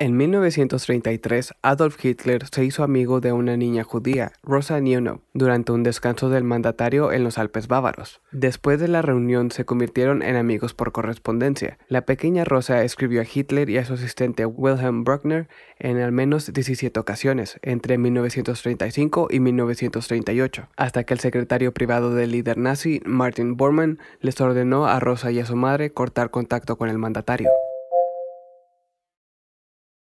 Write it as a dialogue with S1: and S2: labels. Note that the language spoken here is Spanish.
S1: En 1933, Adolf Hitler se hizo amigo de una niña judía, Rosa Nieunov, durante un descanso del mandatario en los Alpes bávaros. Después de la reunión se convirtieron en amigos por correspondencia. La pequeña Rosa escribió a Hitler y a su asistente Wilhelm Bruckner en al menos 17 ocasiones, entre 1935 y 1938, hasta que el secretario privado del líder nazi, Martin Bormann, les ordenó a Rosa y a su madre cortar contacto con el mandatario.